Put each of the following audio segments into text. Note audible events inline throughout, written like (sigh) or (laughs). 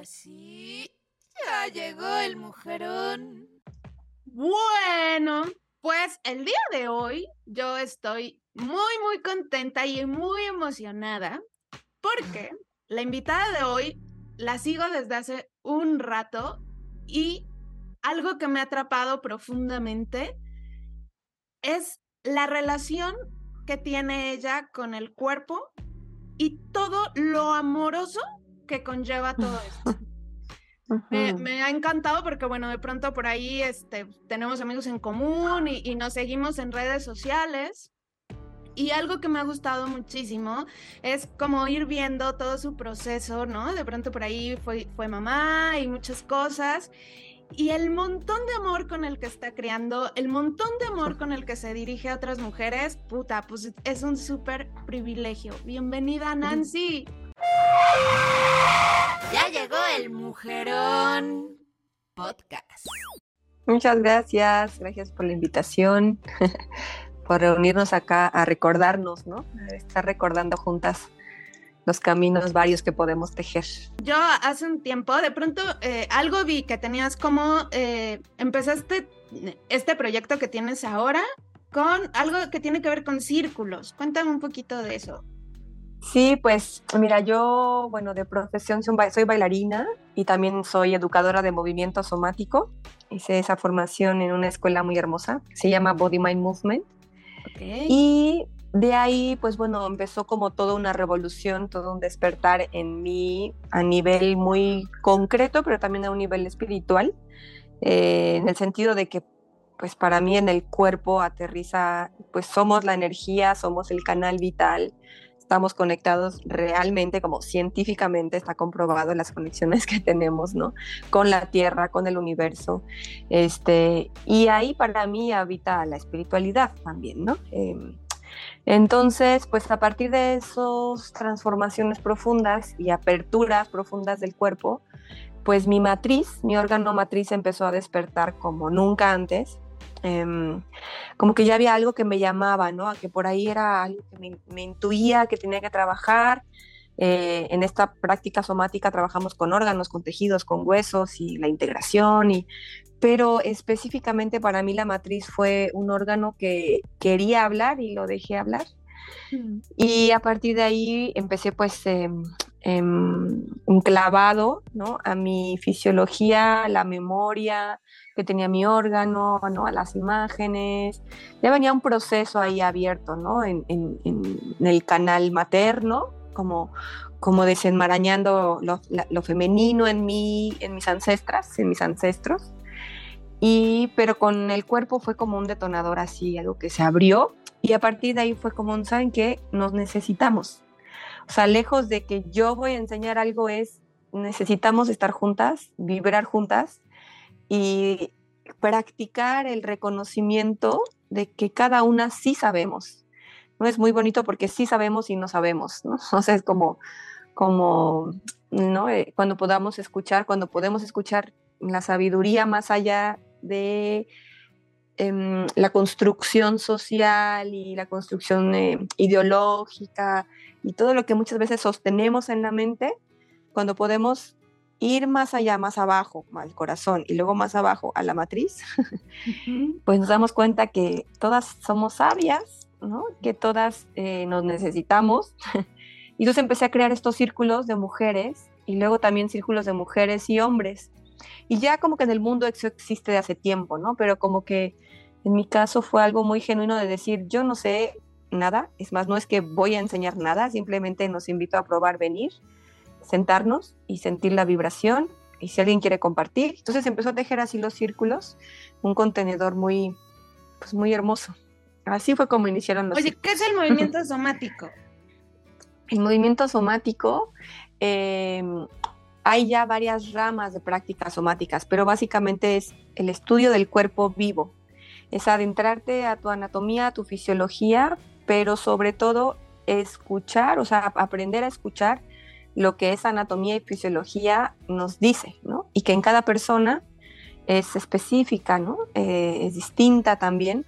Ahora sí, ya llegó el mujerón. Bueno, pues el día de hoy yo estoy muy, muy contenta y muy emocionada porque la invitada de hoy la sigo desde hace un rato y algo que me ha atrapado profundamente es la relación que tiene ella con el cuerpo y todo lo amoroso que conlleva todo esto. (laughs) Me, ha encantado porque, bueno, de pronto por ahí este, tenemos amigos en común y, nos seguimos en redes sociales. Y algo que me ha gustado muchísimo es como ir viendo todo su proceso, ¿no? De pronto por ahí fue, fue mamá y muchas cosas. Y el montón de amor con el que está creando, el montón de amor con el que se dirige a otras mujeres, puta, pues es un súper privilegio. Bienvenida, Nancy. Ya llegó el Mujerón Podcast. Muchas gracias, gracias por la invitación, (laughs) por reunirnos acá a recordarnos, ¿no? A estar recordando juntas los caminos varios que podemos tejer. Yo hace un tiempo, de pronto, eh, algo vi que tenías como, eh, empezaste este proyecto que tienes ahora con algo que tiene que ver con círculos. Cuéntame un poquito de eso. Sí, pues mira, yo, bueno, de profesión soy bailarina y también soy educadora de movimiento somático. Hice esa formación en una escuela muy hermosa, se llama Body Mind Movement. Y de ahí, pues bueno, empezó como toda una revolución, todo un despertar en mí a nivel muy concreto, pero también a un nivel espiritual, eh, en el sentido de que pues para mí en el cuerpo aterriza, pues somos la energía, somos el canal vital, estamos conectados realmente, como científicamente está comprobado las conexiones que tenemos, ¿no? Con la Tierra, con el universo. Este, y ahí para mí habita la espiritualidad también, ¿no? Em, entonces, pues a partir de esas transformaciones profundas y aperturas profundas del cuerpo, pues mi matriz, mi órgano matriz empezó a despertar como nunca antes Em, como que ya había algo que me llamaba, ¿no? A que por ahí era algo que me, intuía que tenía que trabajar. Eh, en esta práctica somática trabajamos con órganos, con tejidos, con huesos y la integración, y, pero específicamente para mí la matriz fue un órgano que quería hablar y lo dejé hablar. Mm. Y a partir de ahí empecé pues eh, un clavado ¿no? a mi fisiología, la memoria, que tenía mi órgano, ¿no? a las imágenes. Ya venía un proceso ahí abierto ¿no? en, el canal materno, como, desenmarañando lo, femenino en, mí, en mis ancestras, en mis ancestros. Y, pero con el cuerpo fue como un detonador así, algo que se abrió y a partir de ahí fue como, ¿saben qué? Nos necesitamos. O sea, lejos de que yo voy a enseñar algo es, necesitamos estar juntas, vibrar juntas y practicar el reconocimiento de que cada una sí sabemos. No es muy bonito porque sí sabemos y no sabemos, ¿no? (laughs) O sea, es como, como ¿no? Eh, cuando podamos escuchar, cuando podemos escuchar la sabiduría más allá de em, la construcción social y la construcción eh, ideológica y todo lo que muchas veces sostenemos en la mente, cuando podemos ir más allá, más abajo, al corazón y luego más abajo a la matriz, pues nos damos cuenta que todas somos sabias, ¿no? que todas eh, nos necesitamos. (laughs) y entonces empecé a crear estos círculos de mujeres y luego también círculos de mujeres y hombres. Y ya como que en el mundo eso existe de hace tiempo, ¿no? Pero como que en mi caso fue algo muy genuino de decir, yo no sé nada, es más, no es que voy a enseñar nada, simplemente nos invito a probar venir sentarnos y sentir la vibración y si alguien quiere compartir. Entonces empezó a tejer así los círculos, un contenedor muy, pues muy hermoso. Así fue como iniciaron los. Oye, ¿qué es el movimiento (laughs) somático? El movimiento somático, em, hay ya varias ramas de prácticas somáticas, pero básicamente es el estudio del cuerpo vivo. Es adentrarte a tu anatomía, a tu fisiología, pero sobre todo escuchar, o sea, aprender a escuchar lo que esa anatomía y fisiología nos dice, ¿no? Y que en cada persona es específica, ¿no? Eh, es distinta también.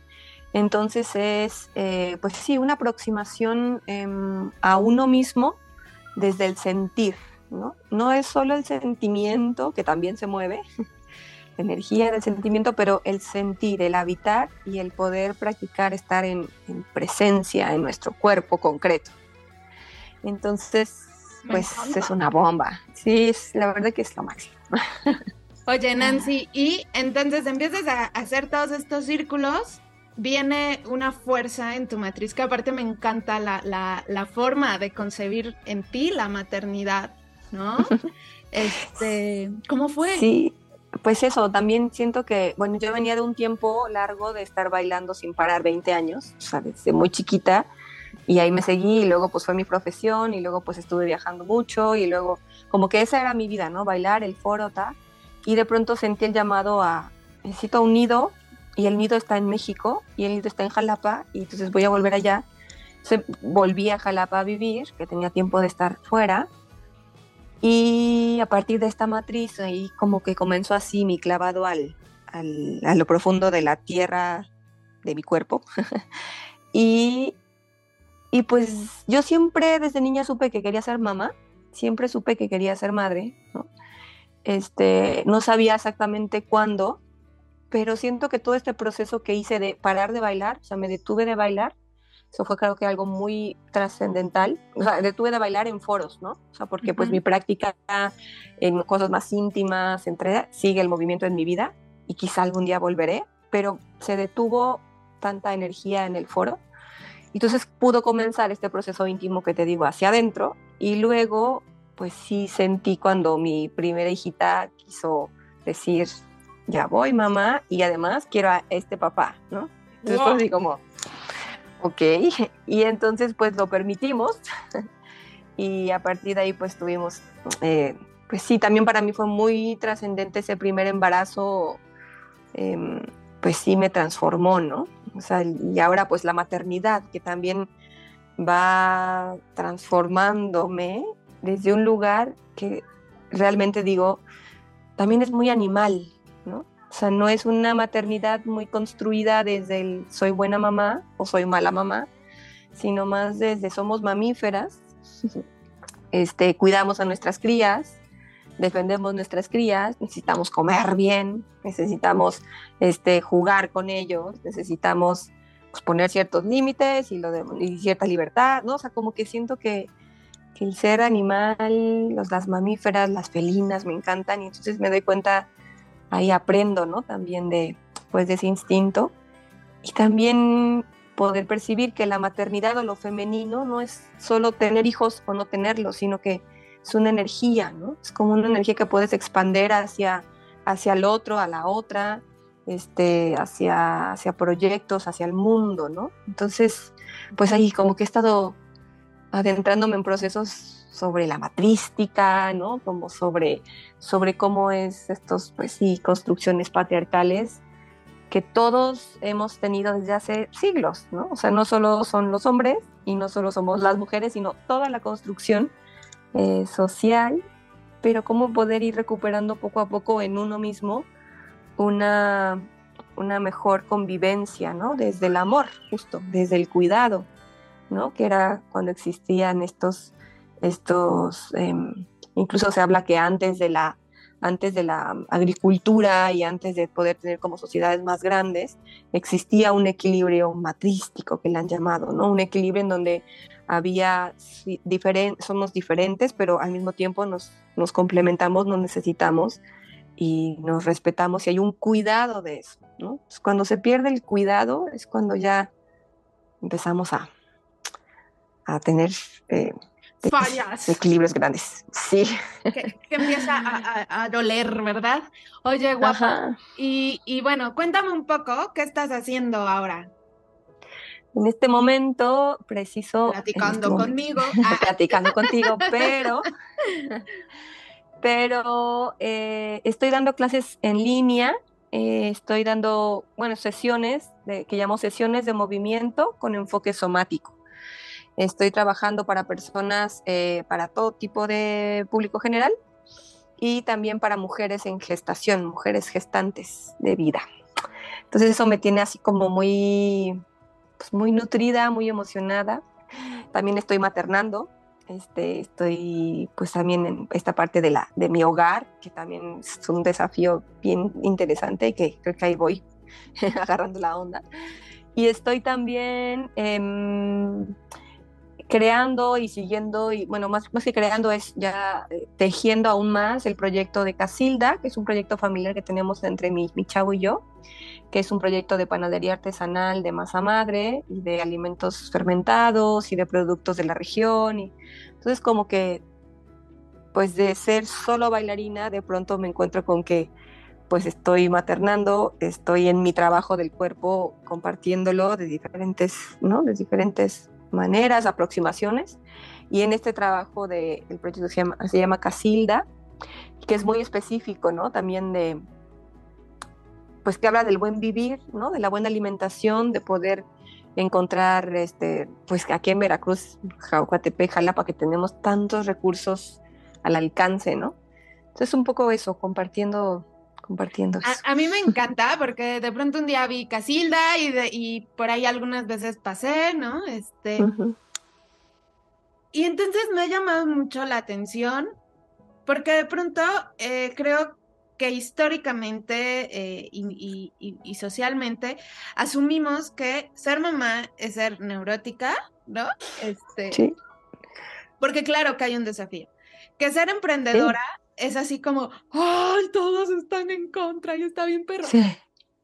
Entonces es, eh, pues sí, una aproximación em, a uno mismo desde el sentir, ¿no? No es solo el sentimiento, que también se mueve, energía del sentimiento, pero el sentir, el habitar y el poder practicar estar en, presencia en nuestro cuerpo concreto. Entonces, pues es una bomba. Sí, es, la verdad que es lo máximo. (laughs) Oye, Nancy, y entonces empiezas a hacer todos estos círculos, viene una fuerza en tu matriz, que aparte me encanta la, la forma de concebir en ti la maternidad, ¿no? (laughs) Este, ¿cómo fue? Sí, pues eso, también siento que, bueno, yo venía de un tiempo largo de estar bailando sin parar, 20 años, o sea, desde muy chiquita, y ahí me seguí, y luego pues fue mi profesión, y luego pues estuve viajando mucho, y luego como que esa era mi vida, ¿no? Bailar, el foro, tal, y de pronto sentí el llamado a, necesito un nido, y el nido está en México, y el nido está en Jalapa, y entonces voy a volver allá. Entonces volví a Jalapa a vivir, que tenía tiempo de estar fuera, y a partir de esta matriz, ahí como que comenzó así mi clavado al, a lo profundo de la tierra de mi cuerpo. (laughs) y, y pues yo siempre desde niña supe que quería ser mamá, siempre supe que quería ser madre. Este, no sabía exactamente cuándo, pero siento que todo este proceso que hice de parar de bailar, o sea, me detuve de bailar, eso fue creo que algo muy trascendental. O sea, detuve de bailar en foros, ¿no? O sea, porque pues mi práctica en cosas más íntimas, entre, sigue el movimiento en mi vida y quizá algún día volveré, pero se detuvo tanta energía en el foro. Entonces pudo comenzar este proceso íntimo que te digo hacia adentro y luego pues sí sentí cuando mi primera hijita quiso decir, ya voy mamá y además quiero a este papá, ¿no? Entonces wow. así como, Ok, (laughs) y entonces pues lo permitimos (laughs) y a partir de ahí pues tuvimos, eh, pues sí, también para mí fue muy trascendente ese primer embarazo, eh, pues sí me transformó, ¿no? O sea, y ahora pues la maternidad que también va transformándome desde un lugar que realmente digo, también es muy animal. O sea, no es una maternidad muy construida desde el soy buena mamá o soy mala mamá, sino más desde somos mamíferas, (laughs) este, cuidamos a nuestras crías, defendemos nuestras crías, necesitamos comer bien, necesitamos este, jugar con ellos, necesitamos pues, poner ciertos límites y, lo de, y cierta libertad, ¿no? O sea, como que siento que, que el ser animal, los, las mamíferas, las felinas me encantan y entonces me doy cuenta ahí aprendo, ¿no? También de, pues, de ese instinto. Y también poder percibir que la maternidad o lo femenino no es solo tener hijos o no tenerlos, sino que es una energía, ¿no? Es como una energía que puedes expander hacia, hacia el otro, a la otra, este, hacia, hacia proyectos, hacia el mundo, ¿no? Entonces, pues ahí como que he estado adentrándome en procesos sobre la matrística, ¿no? Como sobre, sobre cómo es estos, pues construcciones patriarcales que todos hemos tenido desde hace siglos, ¿no? O sea, no solo son los hombres y no solo somos las mujeres, sino toda la construcción eh, social, pero cómo poder ir recuperando poco a poco en uno mismo una, una mejor convivencia, ¿no? Desde el amor, justo, desde el cuidado, ¿no? Que era cuando existían estos estos, em, incluso se habla que antes de la antes de la agricultura y antes de poder tener como sociedades más grandes, existía un equilibrio matrístico que le han llamado, ¿no? Un equilibrio en donde había somos diferentes, pero al mismo tiempo nos, nos complementamos, nos necesitamos y nos respetamos y hay un cuidado de eso, ¿no? cuando se pierde el cuidado es cuando ya empezamos a, a tener eh, fallas. Equilibrios grandes, sí. Que, empieza a, doler, ¿verdad? Oye, guapa. Y, y, bueno, cuéntame un poco, ¿qué estás haciendo ahora? En este momento, preciso. Platicando este conmigo. (laughs) Platicando contigo, pero. Pero eh, estoy dando clases en línea. Eh, estoy dando, bueno, sesiones de, que llamo sesiones de movimiento con enfoque somático. Estoy trabajando para personas, eh, para todo tipo de público general y también para mujeres en gestación, mujeres gestantes de vida. Entonces eso me tiene así como muy, pues muy nutrida, muy emocionada. También estoy maternando, Este, estoy pues también en esta parte de, la, de mi hogar, que también es un desafío bien interesante y que creo que ahí voy (laughs) agarrando la onda. Y estoy también em, creando y siguiendo, y bueno, más, más que creando es ya eh, tejiendo aún más el proyecto de Casilda, que es un proyecto familiar que tenemos entre mi, mi chavo y yo, que es un proyecto de panadería artesanal de masa madre y de alimentos fermentados y de productos de la región. Y, entonces como que, pues de ser solo bailarina, de pronto me encuentro con que pues estoy maternando, estoy en mi trabajo del cuerpo compartiéndolo de diferentes, ¿no? De diferentes maneras, aproximaciones. Y en este trabajo del de, proyecto se llama, se llama Casilda, que es muy específico, ¿no? También de, pues que habla del buen vivir, ¿no? De la buena alimentación, de poder encontrar, este, pues aquí en Veracruz, Jaucatepec, Jalapa, que tenemos tantos recursos al alcance, ¿no? Entonces un poco eso, compartiendo compartiendo. A, mí me encanta porque de pronto un día vi Casilda y, y por ahí algunas veces pasé, ¿no? Este. Y entonces me ha llamado mucho la atención porque de pronto eh, creo que históricamente eh, y, y, socialmente asumimos que ser mamá es ser neurótica, ¿no? Este, sí. Porque claro que hay un desafío. Que ser emprendedora es así como, ¡ay, todos están en contra y está bien perro!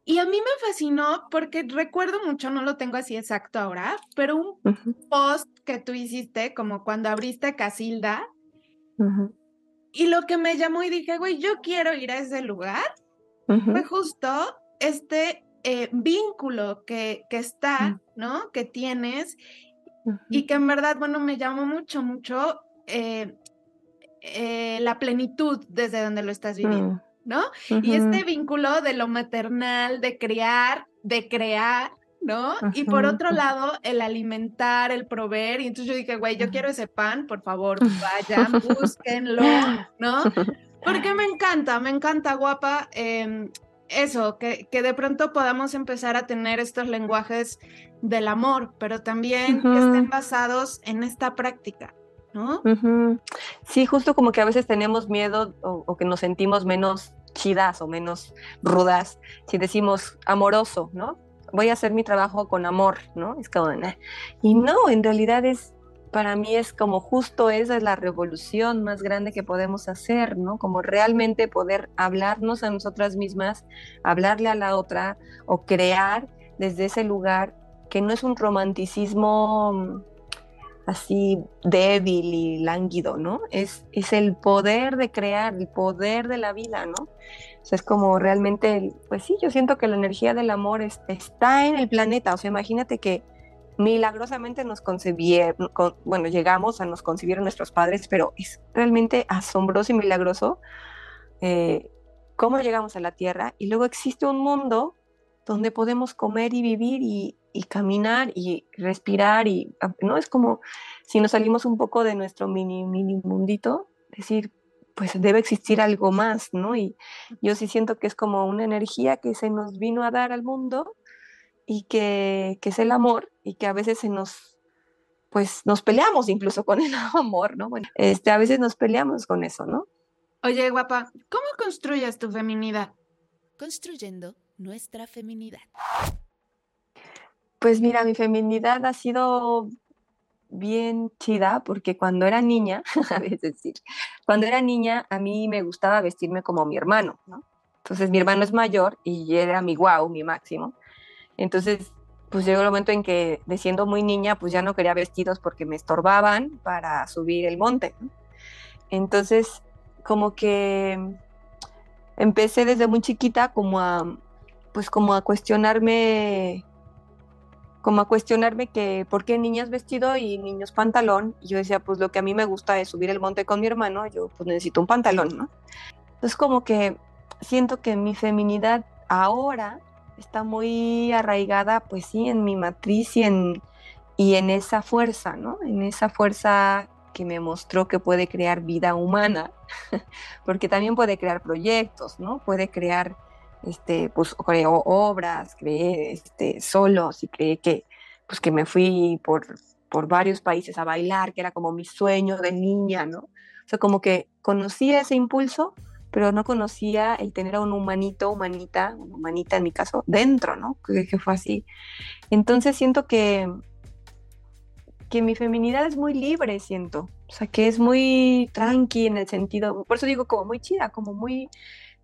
Y a mí me fascinó porque recuerdo mucho, no lo tengo así exacto ahora, pero un post que tú hiciste como cuando abriste Casilda. Y lo que me llamó y dije, güey, yo quiero ir a ese lugar, fue justo este eh, vínculo que, que está, mm. ¿no? Que tienes y que en verdad, bueno, me llamó mucho, mucho eh, eh, la plenitud desde donde lo estás viviendo, mm. ¿no? Y este vínculo de lo maternal, de crear, de crear, ¿no? Y por otro lado, el alimentar, el proveer. Y entonces yo dije, güey, yo quiero ese pan, por favor, vayan, búsquenlo, ¿no? Porque me encanta, me encanta, guapa. Em, eso, que, que, de pronto podamos empezar a tener estos lenguajes del amor, pero también que estén basados en esta práctica, ¿no? Sí, justo como que a veces tenemos miedo o, que nos sentimos menos chidas o menos rudas si decimos amoroso, ¿no? Voy a hacer mi trabajo con amor, ¿no? Es como, y no, en realidad es, para mí es como justo esa es la revolución más grande que podemos hacer, ¿no? Como realmente poder hablarnos a nosotras mismas, hablarle a la otra o crear desde ese lugar que no es un romanticismo así débil y lánguido, ¿no? Es, es el poder de crear, el poder de la vida, ¿no? O sea, es como realmente, pues sí, yo siento que la energía del amor está en el planeta, o sea, imagínate que milagrosamente nos concebieron, bueno, llegamos a nos concibieron nuestros padres, pero es realmente asombroso y milagroso eh, cómo llegamos a la Tierra y luego existe un mundo donde podemos comer y vivir y, y caminar y respirar y ah, no es como si nos salimos un poco de nuestro mini mini mundito decir pues debe existir algo más no y yo sí siento que es como una energía que se nos vino a dar al mundo y que, que es el amor y que a veces se nos pues nos peleamos incluso con el (laughs) amor no bueno este a veces nos peleamos con eso no oye guapa cómo construyes tu feminidad construyendo nuestra feminidad pues mira, mi feminidad ha sido bien chida porque cuando era niña, (laughs) es decir, cuando era niña a mí me gustaba vestirme como mi hermano, ¿no? Entonces mi hermano es mayor y era mi guau, mi máximo. Entonces, pues llegó el momento en que, de siendo muy niña, pues ya no quería vestidos porque me estorbaban para subir el monte. Entonces, como que empecé desde muy chiquita como a, pues como a cuestionarme como a cuestionarme que por qué niñas vestido y niños pantalón. Y yo decía, pues lo que a mí me gusta es subir el monte con mi hermano, yo pues necesito un pantalón, ¿no? Entonces como que siento que mi feminidad ahora está muy arraigada, pues sí, en mi matriz y en, y en esa fuerza, ¿no? En esa fuerza que me mostró que puede crear vida humana, (laughs) porque también puede crear proyectos, ¿no? Puede crear este, pues creó obras, creé este, solos y creé que, pues que me fui por por varios países a bailar, que era como mi sueño de niña, ¿no? O sea, como que conocía ese impulso, pero no conocía el tener a un humanito, humanita, humanita en mi caso, dentro, ¿no? Que, que fue así. Entonces siento que, que mi feminidad es muy libre, siento. O sea, que es muy tranqui en el sentido, por eso digo como muy chida, como muy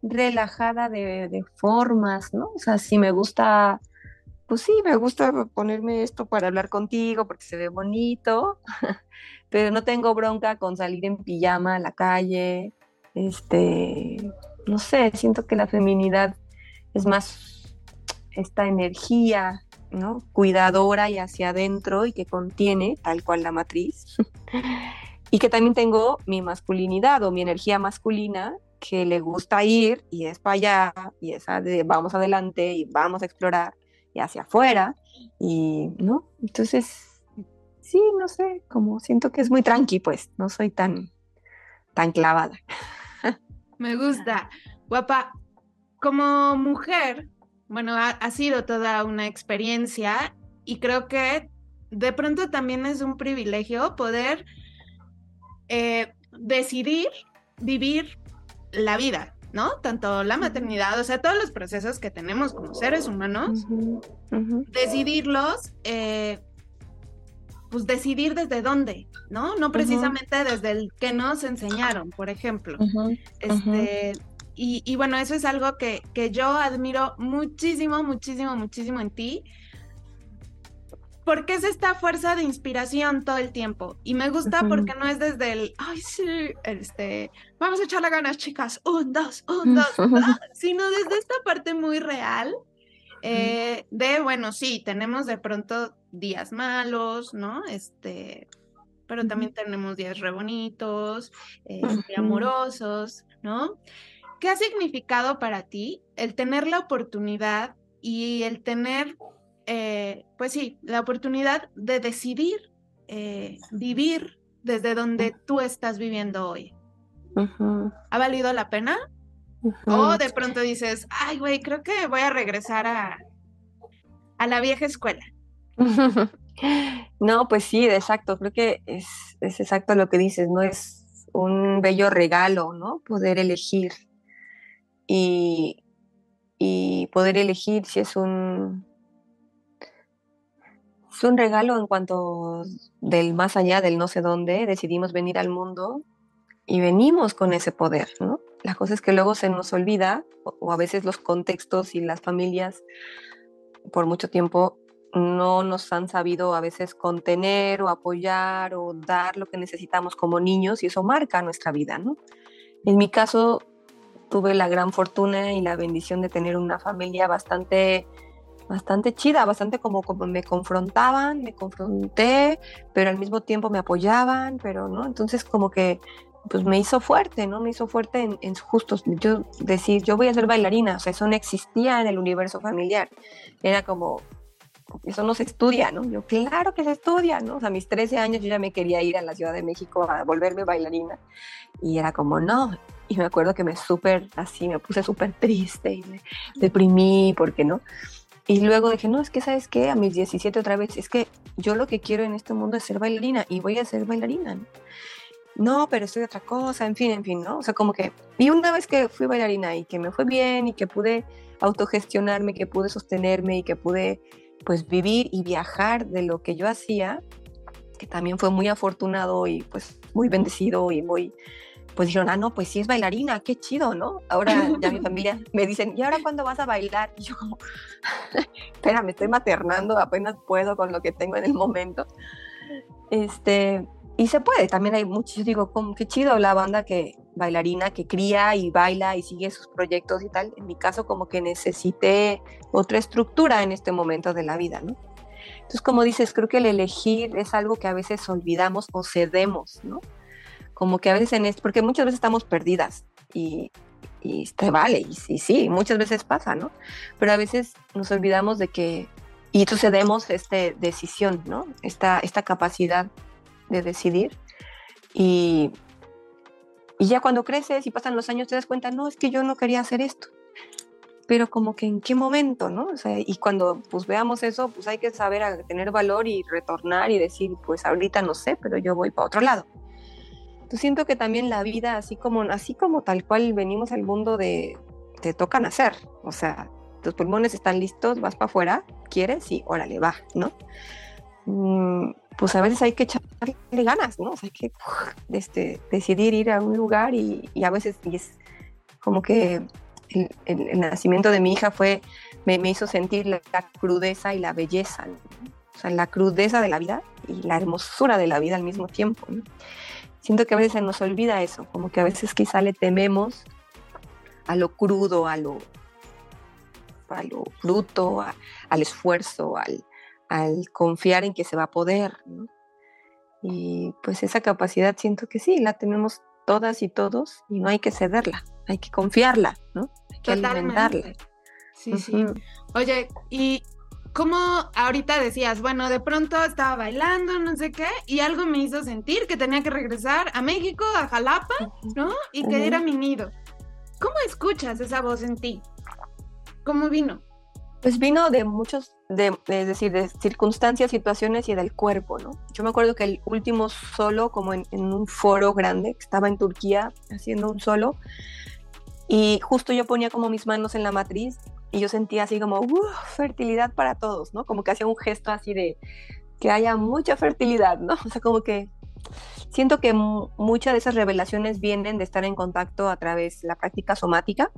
relajada de, formas, ¿no? O sea, si me gusta pues sí, me gusta ponerme esto para hablar contigo porque se ve bonito, (laughs) pero no tengo bronca con salir en pijama a la calle. Este, no sé, siento que la feminidad es más esta energía, ¿no? Cuidadora y hacia adentro y que contiene, tal cual la matriz. (laughs) y que también tengo mi masculinidad o mi energía masculina que le gusta ir y es para allá y esa de vamos adelante y vamos a explorar y hacia afuera, y, ¿no? Entonces, sí, no sé, como siento que es muy tranqui, pues, no soy tan, tan clavada. (laughs) Me gusta. Guapa, como mujer, bueno, ha, sido toda una experiencia y creo que de pronto también es un privilegio poder eh, decidir vivir la vida, ¿no? Tanto la maternidad, o sea, todos los procesos que tenemos como seres humanos, decidirlos, eh, pues decidir desde dónde, ¿no? No precisamente desde el que nos enseñaron, por ejemplo. Este, y, y, bueno, eso es algo que, que yo admiro muchísimo, muchísimo, muchísimo en ti porque es esta fuerza de inspiración todo el tiempo. Y me gusta porque no es desde el, ay, sí, este, vamos a echarle ganas, chicas, un, dos, un, dos, (laughs) sino desde esta parte muy real eh, de, bueno, sí, tenemos de pronto días malos, ¿no? Este, pero también tenemos días re bonitos, eh, amorosos, ¿no? ¿Qué ha significado para ti el tener la oportunidad y el tener eh, pues sí, la oportunidad de decidir eh, vivir desde donde tú estás viviendo hoy. ¿Ha valido la pena? O de pronto dices, ay, güey, creo que voy a regresar a, a la vieja escuela. (laughs) no, pues sí, exacto. Creo que es, es exacto lo que dices, ¿no? Es un bello regalo, ¿no? Poder elegir. Y, y poder elegir si es un, fue un regalo en cuanto del más allá, del no sé dónde, decidimos venir al mundo y venimos con ese poder, ¿no? La cosa es que luego se nos olvida, o, a veces los contextos y las familias por mucho tiempo no nos han sabido a veces contener o apoyar o dar lo que necesitamos como niños y eso marca nuestra vida, ¿no? En mi caso tuve la gran fortuna y la bendición de tener una familia bastante bastante chida, bastante como, como me confrontaban, me confronté, pero al mismo tiempo me apoyaban, pero no, entonces como que pues me hizo fuerte, ¿no? Me hizo fuerte en, en justos, yo decir, yo voy a ser bailarina, o sea, eso no existía en el universo familiar, era como, eso no se estudia, ¿no? Yo, claro que se estudia, ¿no? O sea, a mis 13 años yo ya me quería ir a la Ciudad de México a volverme bailarina y era como, no, y me acuerdo que me súper, así, me puse súper triste y me deprimí, porque no? Y luego dije, no, es que sabes qué, a mis 17 otra vez, es que yo lo que quiero en este mundo es ser bailarina y voy a ser bailarina. ¿no? pero estoy otra cosa, en fin, en fin, ¿no? O sea, como que, y una vez que fui bailarina y que me fue bien y que pude autogestionarme, que pude sostenerme y que pude, pues, vivir y viajar de lo que yo hacía, que también fue muy afortunado y, pues, muy bendecido y muy, pues dijeron, ah, no, pues sí es bailarina, qué chido, ¿no? Ahora ya mi familia (laughs) me dicen, ¿y ahora cuándo vas a bailar? Y yo como, (laughs) espera, me estoy maternando, apenas puedo con lo que tengo en el momento. Este, y se puede, también hay muchos, yo digo, como, qué chido la banda que bailarina que cría y baila y sigue sus proyectos y tal. En mi caso, como que necesité otra estructura en este momento de la vida, ¿no? Entonces, como dices, creo que el elegir es algo que a veces olvidamos o cedemos, ¿no? Como que a veces en esto, porque muchas veces estamos perdidas y, y te vale, y, sí, muchas veces pasa, ¿no? Pero a veces nos olvidamos de que, y sucedemos esta decisión, ¿no? Esta, esta capacidad de decidir. Y, y ya cuando creces y pasan los años te das cuenta, no, es que yo no quería hacer esto. pero como que en qué momento, ¿no? O sea, y cuando pues veamos eso, pues hay que saber tener valor y retornar y decir, pues ahorita no sé, pero yo voy para otro lado. Entonces siento que también la vida, así como, así como tal cual venimos al mundo de, te toca nacer, o sea, tus pulmones están listos, vas para afuera, quieres y órale, va, ¿no? Mm, pues a veces hay que echarle ganas, ¿no? O sea, hay que este, decidir ir a un lugar y, y a veces y es como que el, nacimiento de mi hija fue, me, me hizo sentir la, crudeza y la belleza, o sea, la crudeza de la vida y la hermosura de la vida al mismo tiempo. Siento que a veces se nos olvida eso, como que a veces quizá le tememos a lo crudo, a lo, a lo bruto, al esfuerzo, al, al, confiar en que se va a poder. Y pues esa capacidad siento que sí, la tenemos todas y todos y no hay que cederla, hay que confiarla, ¿no? Hay que alimentarla. Sí, sí. Oye, y cómo ahorita decías, bueno, de pronto estaba bailando, no sé qué, y algo me hizo sentir que tenía que regresar a México, a Jalapa, ¿no? Y que era mi nido. ¿Cómo escuchas esa voz en ti? ¿Cómo vino? Pues vino de muchos, de, es decir, de circunstancias, situaciones y del cuerpo, ¿no? Yo me acuerdo que el último solo, como en, un foro grande, estaba en Turquía haciendo un solo, y justo yo ponía como mis manos en la matriz y yo sentía así como, fertilidad para todos, ¿no? Como que hacía un gesto así de que haya mucha fertilidad, ¿no? O sea, como que siento que muchas de esas revelaciones vienen de estar en contacto a través de la práctica somática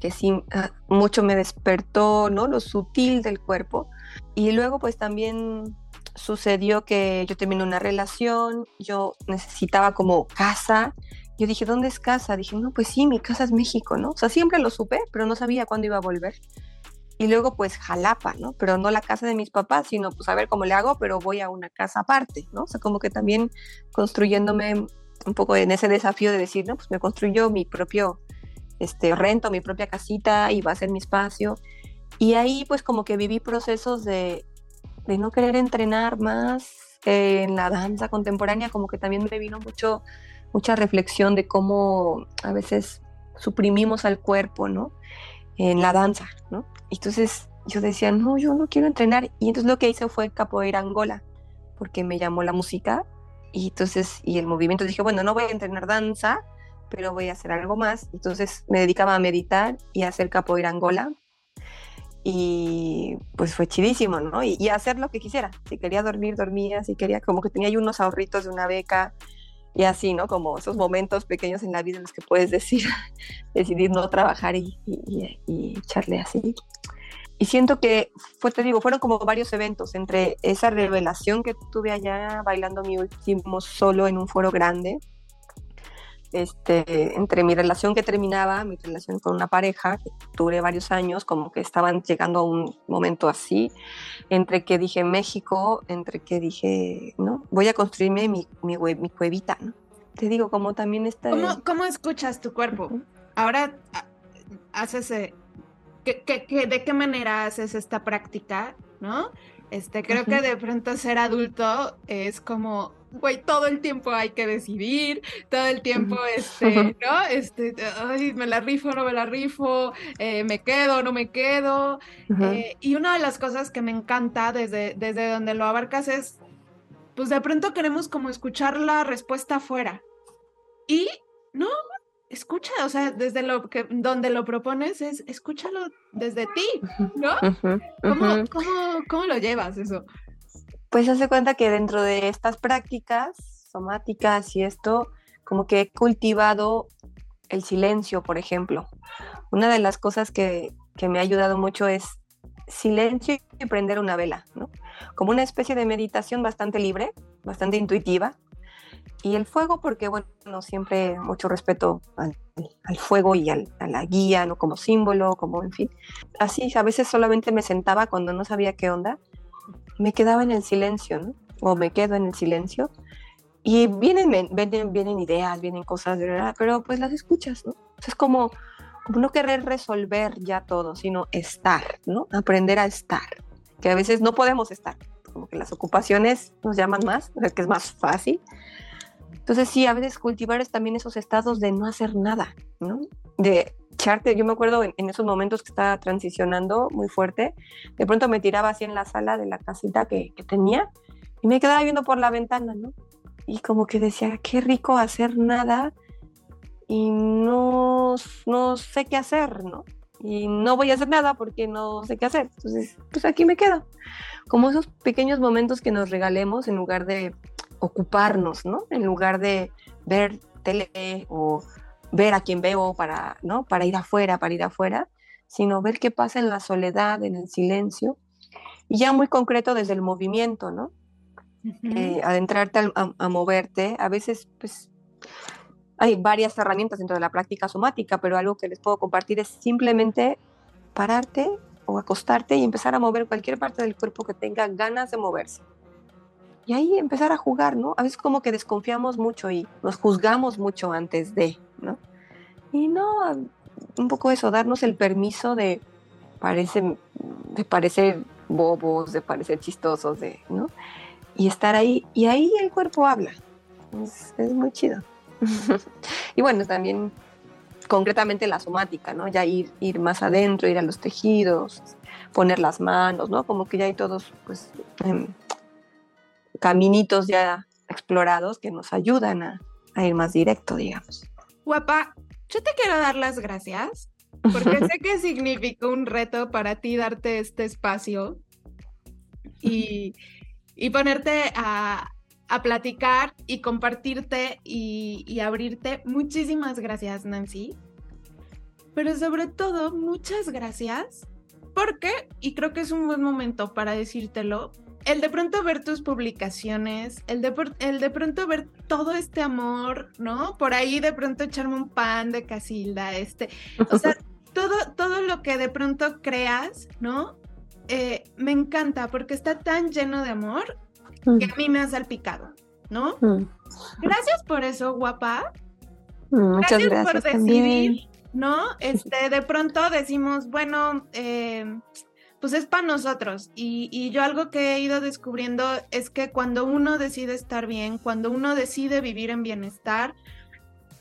que sí ah, mucho me despertó, ¿no? Lo sutil del cuerpo. Y luego pues también sucedió que yo terminé una relación, yo necesitaba como casa. Yo dije, ¿dónde es casa? Dije, no, pues sí, mi casa es México, ¿no? O sea, siempre lo supe, pero no sabía cuándo iba a volver. Y luego pues Jalapa, ¿no? Pero no la casa de mis papás, sino pues a ver cómo le hago, pero voy a una casa aparte, ¿no? O sea, como que también construyéndome un poco en ese desafío de decir, no, pues me construyo mi propio este, rento mi propia casita y va a ser mi espacio. Y ahí pues como que viví procesos de, de no querer entrenar más en la danza contemporánea, como que también me vino mucho, mucha reflexión de cómo a veces suprimimos al cuerpo, ¿no? En la danza, ¿no? Entonces yo decía, no, yo no quiero entrenar. Y entonces lo que hice fue capoeira Angola, porque me llamó la música y entonces, y el movimiento, dije, bueno, no voy a entrenar danza, pero voy a hacer algo más. Entonces me dedicaba a meditar y a hacer capoeira angola. Y pues fue chidísimo, ¿no? Y, hacer lo que quisiera. Si quería dormir, dormía. Si quería, como que tenía yo unos ahorritos de una beca y así, ¿no? Como esos momentos pequeños en la vida en los que puedes decir, (laughs) decidir no trabajar y, y, echarle así. Y siento que, fue, te digo, fueron como varios eventos, entre esa revelación que tuve allá bailando mi último solo en un foro grande, este, entre mi relación que terminaba, mi relación con una pareja, que tuve varios años, como que estaban llegando a un momento así, entre que dije México, entre que dije, ¿no? Voy a construirme mi, mi, mi cuevita, ¿no? Te digo, como también está... ¿Cómo, ¿Cómo, escuchas tu cuerpo? Ahora ah, haces... Eh, de qué manera haces esta práctica, no? Este, creo que de pronto ser adulto es como güey, todo el tiempo hay que decidir, todo el tiempo, este, (laughs) ¿no? Este, ay, me la rifo, no me la rifo, eh, me quedo, no me quedo. Eh, y una de las cosas que me encanta desde, desde donde lo abarcas es, pues de pronto queremos como escuchar la respuesta afuera. Y no, escucha, o sea, desde lo que, donde lo propones es, escúchalo desde ti, ¿no? ¿Cómo, cómo, cómo lo llevas eso? Pues hace cuenta que dentro de estas prácticas somáticas y esto, como que he cultivado el silencio, por ejemplo. Una de las cosas que, me ha ayudado mucho es silencio y prender una vela, ¿no? Como una especie de meditación bastante libre, bastante intuitiva. Y el fuego, porque, bueno, siempre mucho respeto al, fuego y a la guía, ¿no? Como símbolo, como, en fin. Así, a veces solamente me sentaba cuando no sabía qué onda me quedaba en el silencio, ¿no? O me quedo en el silencio. Y vienen, vienen, vienen ideas, vienen cosas, pero pues las escuchas, ¿no? es como, como no querer resolver ya todo, sino estar, ¿no? Aprender a estar, que a veces no podemos estar, como que las ocupaciones nos llaman más, o sea, que es más fácil. Entonces sí, a veces cultivar es también esos estados de no hacer nada, ¿no? De echarte, yo me acuerdo en, esos momentos que estaba transicionando muy fuerte, de pronto me tiraba así en la sala de la casita que, que tenía y me quedaba viendo por la ventana, ¿no? Y como que decía, qué rico hacer nada y no, no sé qué hacer, ¿no? Y no voy a hacer nada porque no sé qué hacer. Entonces, pues aquí me quedo. Como esos pequeños momentos que nos regalemos en lugar de ocuparnos, ¿no? En lugar de ver tele o ver a quién veo para, ¿no? Para ir afuera, para ir afuera, sino ver qué pasa en la soledad, en el silencio, y ya muy concreto desde el movimiento, ¿no? Eh, adentrarte a, moverte, a veces, pues, hay varias herramientas dentro de la práctica somática, pero algo que les puedo compartir es simplemente pararte o acostarte y empezar a mover cualquier parte del cuerpo que tenga ganas de moverse. Y ahí empezar a jugar, ¿no? A veces como que desconfiamos mucho y nos juzgamos mucho antes de, ¿no? Y no, un poco eso, darnos el permiso de, parece, de parecer bobos, de parecer chistosos, de, ¿no? Y estar ahí, y ahí el cuerpo habla. Es, es muy chido. (laughs) y bueno, también concretamente la somática, ¿no? Ya ir, ir más adentro, ir a los tejidos, poner las manos, ¿no? Como que ya hay todos, pues, em, caminitos ya explorados que nos ayudan a, a ir más directo, digamos. Guapa, yo te quiero dar las gracias porque (laughs) sé que significó un reto para ti darte este espacio y, y ponerte a, a, platicar y compartirte y, y abrirte. Muchísimas gracias, Nancy. Pero sobre todo, muchas gracias porque, y creo que es un buen momento para decírtelo, el de pronto ver tus publicaciones, el de, el de pronto ver todo este amor, ¿no? Por ahí de pronto echarme un pan de casilda, este, o sea, (laughs) todo, todo lo que de pronto creas, ¿no? Eh, me encanta porque está tan lleno de amor que a mí me ha salpicado, ¿no? Mm. Gracias por eso, guapa. Mm, muchas gracias, por decidir, ¿no? (laughs) Este, de pronto decimos, bueno, eh, pues es para nosotros. Y, yo algo que he ido descubriendo es que cuando uno decide estar bien, cuando uno decide vivir en bienestar,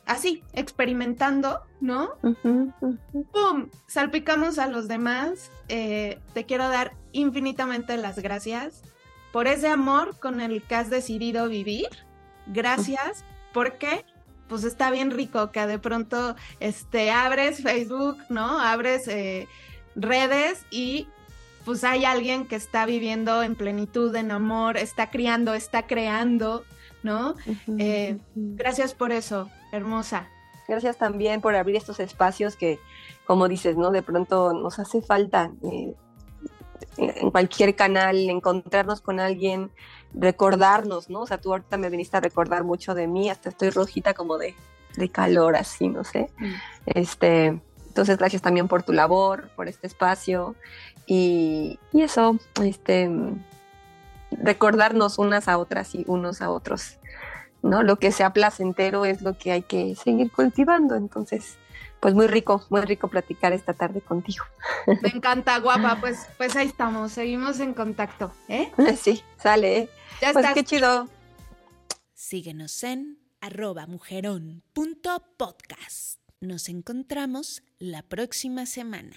así, experimentando, ¿no? ¡Pum! Salpicamos a los demás. Eh, te quiero dar infinitamente las gracias por ese amor con el que has decidido vivir. Gracias, porque pues está bien rico que de pronto este, abres Facebook, ¿no? Abres eh, redes y pues hay alguien que está viviendo en plenitud, en amor, está criando, está creando, ¿no? Eh, gracias por eso, hermosa. Gracias también por abrir estos espacios que, como dices, ¿no? De pronto nos hace falta eh, en cualquier canal, encontrarnos con alguien, recordarnos, ¿no? O sea, tú ahorita me viniste a recordar mucho de mí, hasta estoy rojita como de, de calor, así, no sé. Mm. Este, entonces, gracias también por tu labor, por este espacio y, eso, este, recordarnos unas a otras y unos a otros, ¿no? Lo que sea placentero es lo que hay que seguir cultivando, entonces, pues muy rico, muy rico platicar esta tarde contigo. Me encanta, guapa, pues, pues ahí estamos, seguimos en contacto, ¿eh? (laughs) Sí, sale, ¿eh? Ya pues qué chido. Síguenos en arroba mujerón.podcast. Nos encontramos la próxima semana.